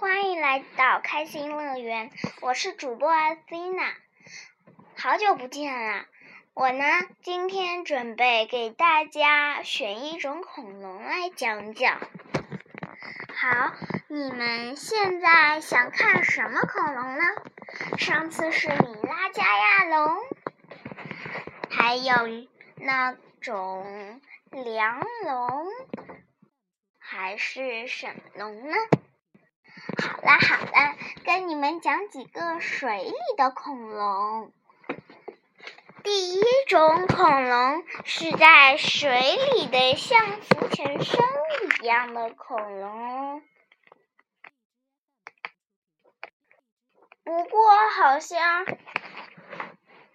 欢迎来到开心乐园，我是主播阿西娜，好久不见啦！我呢，今天准备给大家选一种恐龙来讲讲。好，你们现在想看什么恐龙呢？上次是米拉加亚龙，还有那种梁龙，还是什么龙呢？好啦好啦，跟你们讲几个水里的恐龙。第一种恐龙是在水里的，像浮潜生物一样的恐龙。不过好像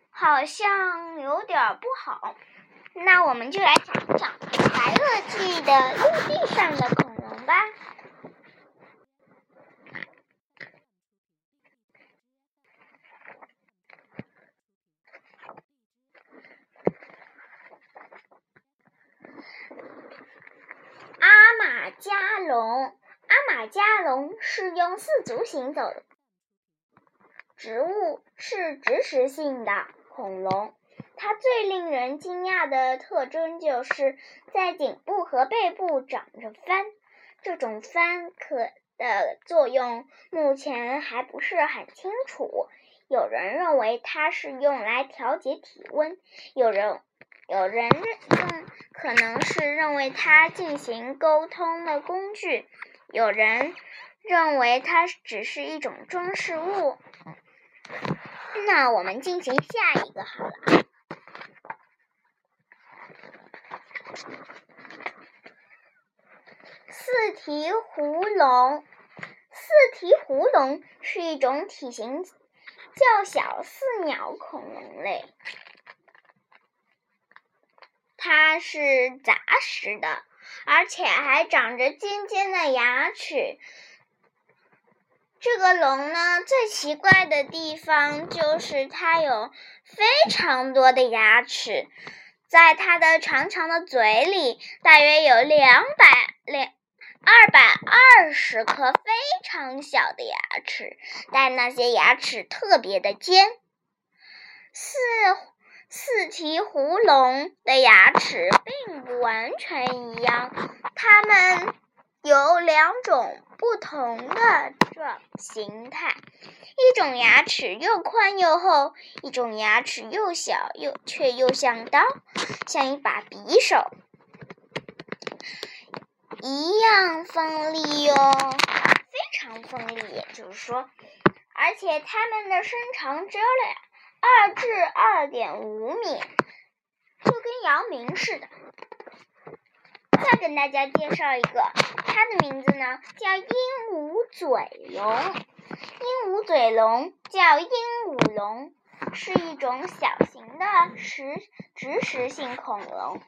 好像有点不好。那我们就来讲讲白垩纪的陆地上的恐龙吧。阿马加龙，阿马加龙是用四足行走的植物，是植食性的恐龙。它最令人惊讶的特征就是在颈部和背部长着帆。这种帆可的作用目前还不是很清楚。有人认为它是用来调节体温，有人有人认可能是认为它进行沟通的工具，有人认为它只是一种装饰物。那我们进行下一个好了。四蹄狐龙，四蹄狐龙是一种体型较小似鸟恐龙类，它是杂食的，而且还长着尖尖的牙齿。这个龙呢，最奇怪的地方就是它有非常多的牙齿。在它的长长的嘴里，大约有两百两二百二十颗非常小的牙齿，但那些牙齿特别的尖。四四蹄狐龙的牙齿并不完全一样，它们有两种不同的状形态。一种牙齿又宽又厚，一种牙齿又小又却又像刀，像一把匕首一样锋利哟，非常锋利。也就是说，而且它们的身长只有两二至二点五米，就跟姚明似的。再跟大家介绍一个，它的名字呢叫鹦鹉嘴龙。鹦鹉嘴龙叫鹦鹉龙，是一种小型的食植食性恐龙。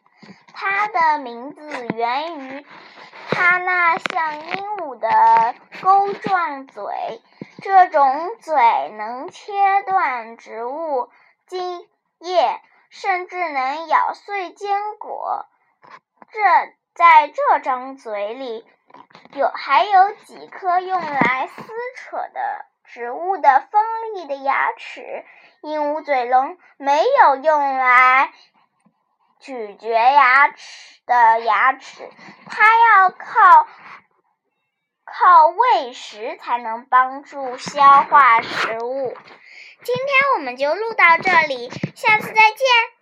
它的名字源于它那像鹦鹉的钩状嘴，这种嘴能切断植物茎叶，甚至能咬碎坚果。这在这张嘴里。有还有几颗用来撕扯的植物的锋利的牙齿，鹦鹉嘴龙没有用来咀嚼牙齿的牙齿，它要靠靠喂食才能帮助消化食物。今天我们就录到这里，下次再见。